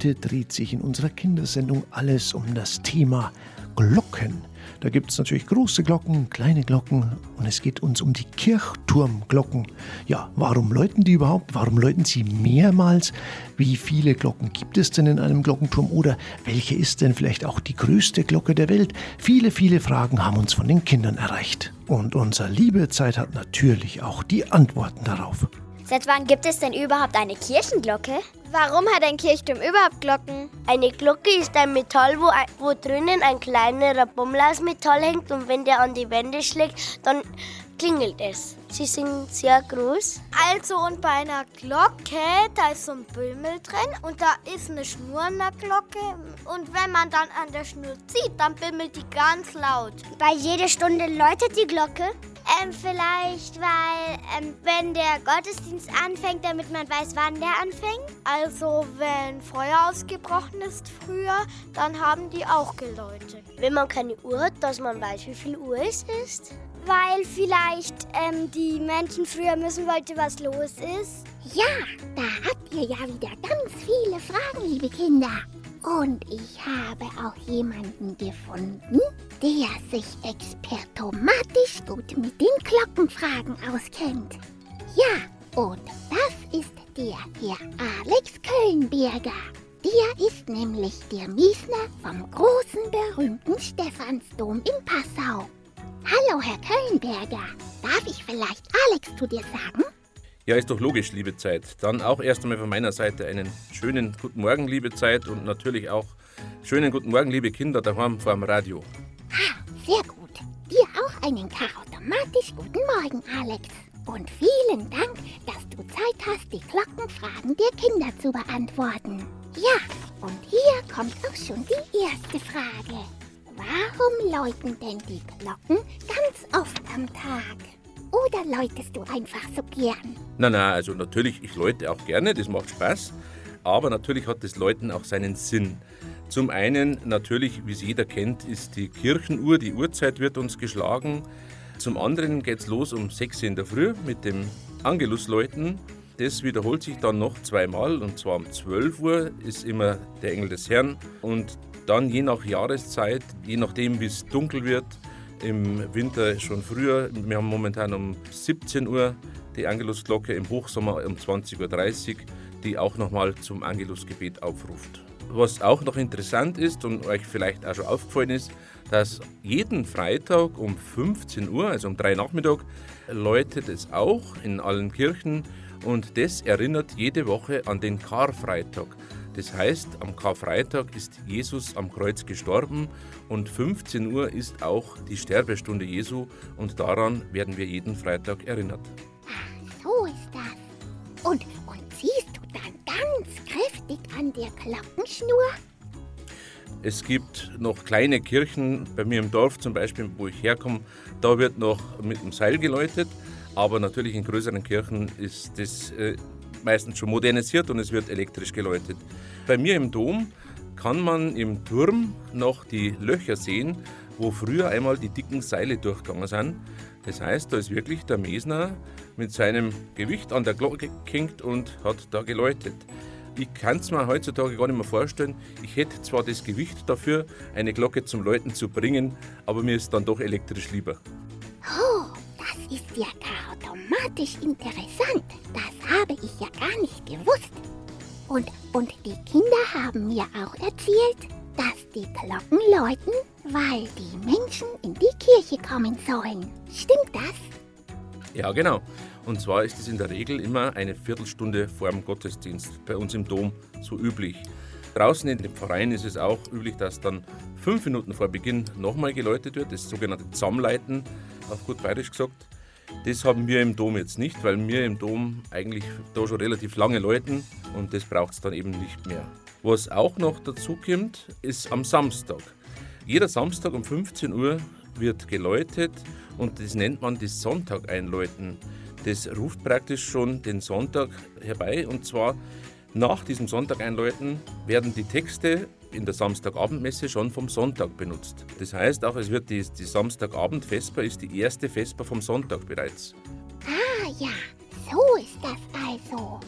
Heute dreht sich in unserer Kindersendung alles um das Thema Glocken. Da gibt es natürlich große Glocken, kleine Glocken und es geht uns um die Kirchturmglocken. Ja, warum läuten die überhaupt? Warum läuten sie mehrmals? Wie viele Glocken gibt es denn in einem Glockenturm? Oder welche ist denn vielleicht auch die größte Glocke der Welt? Viele, viele Fragen haben uns von den Kindern erreicht. Und unser Liebezeit hat natürlich auch die Antworten darauf. Seit wann gibt es denn überhaupt eine Kirchenglocke? Warum hat ein Kirchturm überhaupt Glocken? Eine Glocke ist ein Metall, wo, wo drinnen ein kleinerer Bommel aus Metall hängt und wenn der an die Wände schlägt, dann klingelt es. Sie sind sehr groß. Also und bei einer Glocke, da ist so ein Bümmel drin und da ist eine Schnur an der Glocke und wenn man dann an der Schnur zieht, dann bimmelt die ganz laut. Bei jeder Stunde läutet die Glocke? Ähm, vielleicht, weil, ähm, wenn der Gottesdienst anfängt, damit man weiß, wann der anfängt. Also, wenn Feuer ausgebrochen ist früher, dann haben die auch geläutet. Wenn man keine Uhr hat, dass man weiß, wie viel Uhr es ist. Weil vielleicht ähm, die Menschen früher müssen wollten, was los ist. Ja, da habt ihr ja wieder ganz viele Fragen, liebe Kinder. Und ich habe auch jemanden gefunden, der sich expertomatisch gut mit den Glockenfragen auskennt. Ja, und das ist der Herr Alex Kölnberger. Der ist nämlich der Miesner vom großen berühmten Stephansdom in Passau. Hallo, Herr Kölnberger. Darf ich vielleicht Alex zu dir sagen? Ja, ist doch logisch, liebe Zeit. Dann auch erst einmal von meiner Seite einen schönen guten Morgen, liebe Zeit und natürlich auch schönen guten Morgen, liebe Kinder daheim vor dem Radio. Ah, sehr gut. Dir auch einen automatisch guten Morgen, Alex. Und vielen Dank, dass du Zeit hast, die Glockenfragen der Kinder zu beantworten. Ja, und hier kommt auch schon die erste Frage. Warum läuten denn die Glocken ganz oft am Tag? Oder läutest du einfach so gern? Na, na, also natürlich, ich läute auch gerne, das macht Spaß. Aber natürlich hat das Läuten auch seinen Sinn. Zum einen, natürlich, wie es jeder kennt, ist die Kirchenuhr, die Uhrzeit wird uns geschlagen. Zum anderen geht es los um 6 Uhr in der Früh mit dem Angelusläuten. Das wiederholt sich dann noch zweimal und zwar um 12 Uhr ist immer der Engel des Herrn und dann je nach Jahreszeit, je nachdem wie es dunkel wird, im Winter schon früher. Wir haben momentan um 17 Uhr die Angelusglocke, im Hochsommer um 20.30 Uhr, die auch nochmal zum Angelusgebet aufruft. Was auch noch interessant ist und euch vielleicht auch schon aufgefallen ist, dass jeden Freitag um 15 Uhr, also um 3 Nachmittag, läutet es auch in allen Kirchen und das erinnert jede Woche an den Karfreitag. Das heißt, am Karfreitag ist Jesus am Kreuz gestorben und 15 Uhr ist auch die Sterbestunde Jesu und daran werden wir jeden Freitag erinnert. Ach, so ist das. Und, und ziehst du dann ganz kräftig an der Glockenschnur? Es gibt noch kleine Kirchen, bei mir im Dorf zum Beispiel, wo ich herkomme, da wird noch mit dem Seil geläutet, aber natürlich in größeren Kirchen ist das äh, meistens schon modernisiert und es wird elektrisch geläutet. Bei mir im Dom kann man im Turm noch die Löcher sehen, wo früher einmal die dicken Seile durchgegangen sind. Das heißt, da ist wirklich der Mesner mit seinem Gewicht an der Glocke gehängt und hat da geläutet. Ich kann es mir heutzutage gar nicht mehr vorstellen. Ich hätte zwar das Gewicht dafür, eine Glocke zum Läuten zu bringen, aber mir ist dann doch elektrisch lieber. Ist ja automatisch interessant. Das habe ich ja gar nicht gewusst. Und, und die Kinder haben mir auch erzählt, dass die Glocken läuten, weil die Menschen in die Kirche kommen sollen. Stimmt das? Ja, genau. Und zwar ist es in der Regel immer eine Viertelstunde vor dem Gottesdienst, bei uns im Dom so üblich. Draußen in den Vereinen ist es auch üblich, dass dann fünf Minuten vor Beginn nochmal geläutet wird, das sogenannte Zusammenleiten, auf gut bayerisch gesagt. Das haben wir im Dom jetzt nicht, weil wir im Dom eigentlich da schon relativ lange läuten und das braucht es dann eben nicht mehr. Was auch noch dazu kommt, ist am Samstag. Jeder Samstag um 15 Uhr wird geläutet und das nennt man das Sonntag einläuten. Das ruft praktisch schon den Sonntag herbei und zwar nach diesem Sonntag einläuten werden die Texte in der Samstagabendmesse schon vom Sonntag benutzt. Das heißt auch, es wird die, die Samstagabend-Vesper ist die erste Vesper vom Sonntag bereits. Ah ja, so ist das also.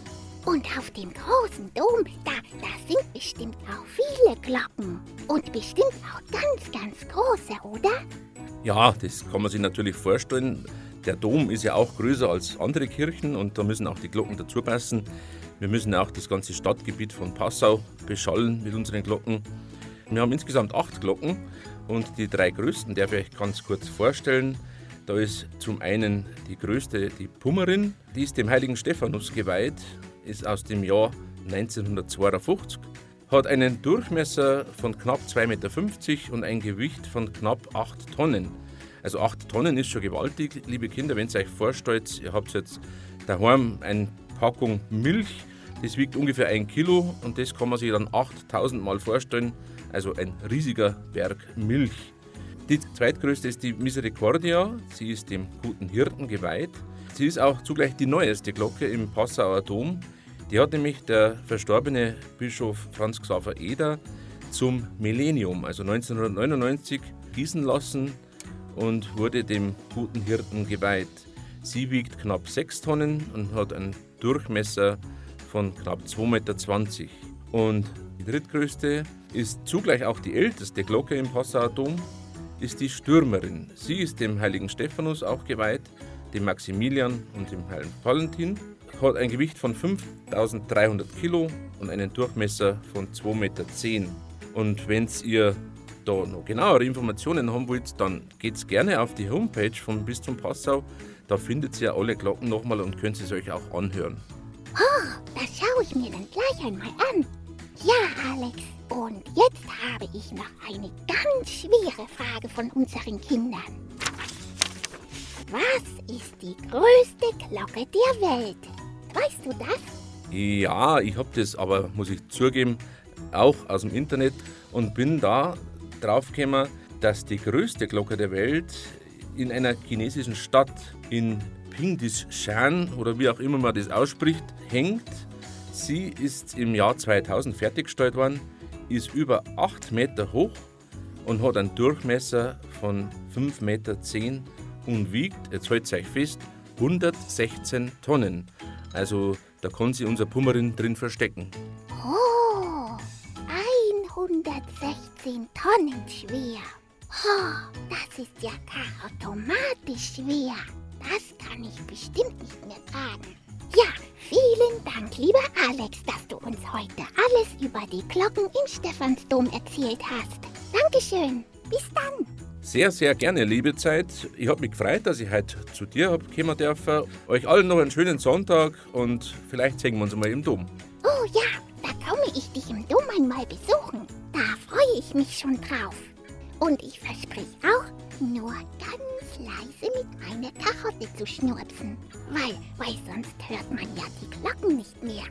Und auf dem großen Dom, da, da sind bestimmt auch viele Glocken. Und bestimmt auch ganz, ganz große, oder? Ja, das kann man sich natürlich vorstellen. Der Dom ist ja auch größer als andere Kirchen und da müssen auch die Glocken dazu passen. Wir müssen auch das ganze Stadtgebiet von Passau beschallen mit unseren Glocken. Wir haben insgesamt acht Glocken und die drei größten darf ich euch ganz kurz vorstellen. Da ist zum einen die größte, die Pummerin, die ist dem heiligen Stephanus geweiht, ist aus dem Jahr 1952, hat einen Durchmesser von knapp 2,50 Meter und ein Gewicht von knapp 8 Tonnen. Also 8 Tonnen ist schon gewaltig, liebe Kinder, wenn ihr euch vorstellt, ihr habt jetzt daheim eine Packung Milch, das wiegt ungefähr ein Kilo und das kann man sich dann 8000 Mal vorstellen, also ein riesiger Berg Milch. Die zweitgrößte ist die Misericordia. Sie ist dem guten Hirten geweiht. Sie ist auch zugleich die neueste Glocke im Passauer Dom. Die hat nämlich der verstorbene Bischof Franz Xaver Eder zum Millennium, also 1999, gießen lassen und wurde dem guten Hirten geweiht. Sie wiegt knapp 6 Tonnen und hat einen Durchmesser von knapp 2,20 Meter. Und die drittgrößte ist zugleich auch die älteste Glocke im Passauer Dom ist die Stürmerin. Sie ist dem heiligen Stephanus auch geweiht, dem Maximilian und dem heiligen Valentin, hat ein Gewicht von 5300 Kilo und einen Durchmesser von 2,10 Meter. Und wenn ihr da noch genauere Informationen haben wollt, dann geht gerne auf die Homepage vom Bistum Passau. Da findet ihr alle Glocken nochmal und könnt es euch auch anhören. Schaue ich mir dann gleich einmal an. Ja, Alex. Und jetzt habe ich noch eine ganz schwere Frage von unseren Kindern. Was ist die größte Glocke der Welt? Weißt du das? Ja, ich habe das aber, muss ich zugeben, auch aus dem Internet und bin da drauf gekommen, dass die größte Glocke der Welt in einer chinesischen Stadt in Pingdishan oder wie auch immer man das ausspricht, hängt. Sie ist im Jahr 2000 fertiggestellt worden ist über 8 Meter hoch und hat einen Durchmesser von 5,10 Meter und wiegt, jetzt hält euch fest, 116 Tonnen. Also da kann sich unser Pummerin drin verstecken. Oh, 116 Tonnen schwer. Oh, das ist ja automatisch schwer. Das kann ich bestimmt nicht mehr tragen. Ja, vielen Dank, lieber Alex, dass du uns heute alles über die Glocken im Stephansdom erzählt hast. Dankeschön. Bis dann. Sehr, sehr gerne, liebe Zeit. Ich habe mich gefreut, dass ich heute zu dir habe kommen dürfen. Euch allen noch einen schönen Sonntag und vielleicht sehen wir uns mal im Dom. Oh ja, da komme ich dich im Dom einmal besuchen. Da freue ich mich schon drauf. Und ich verspreche auch, nur ganz leise mit meiner Karotte zu schnurpsen. Weil, weil sonst hört man ja die Glocken nicht mehr.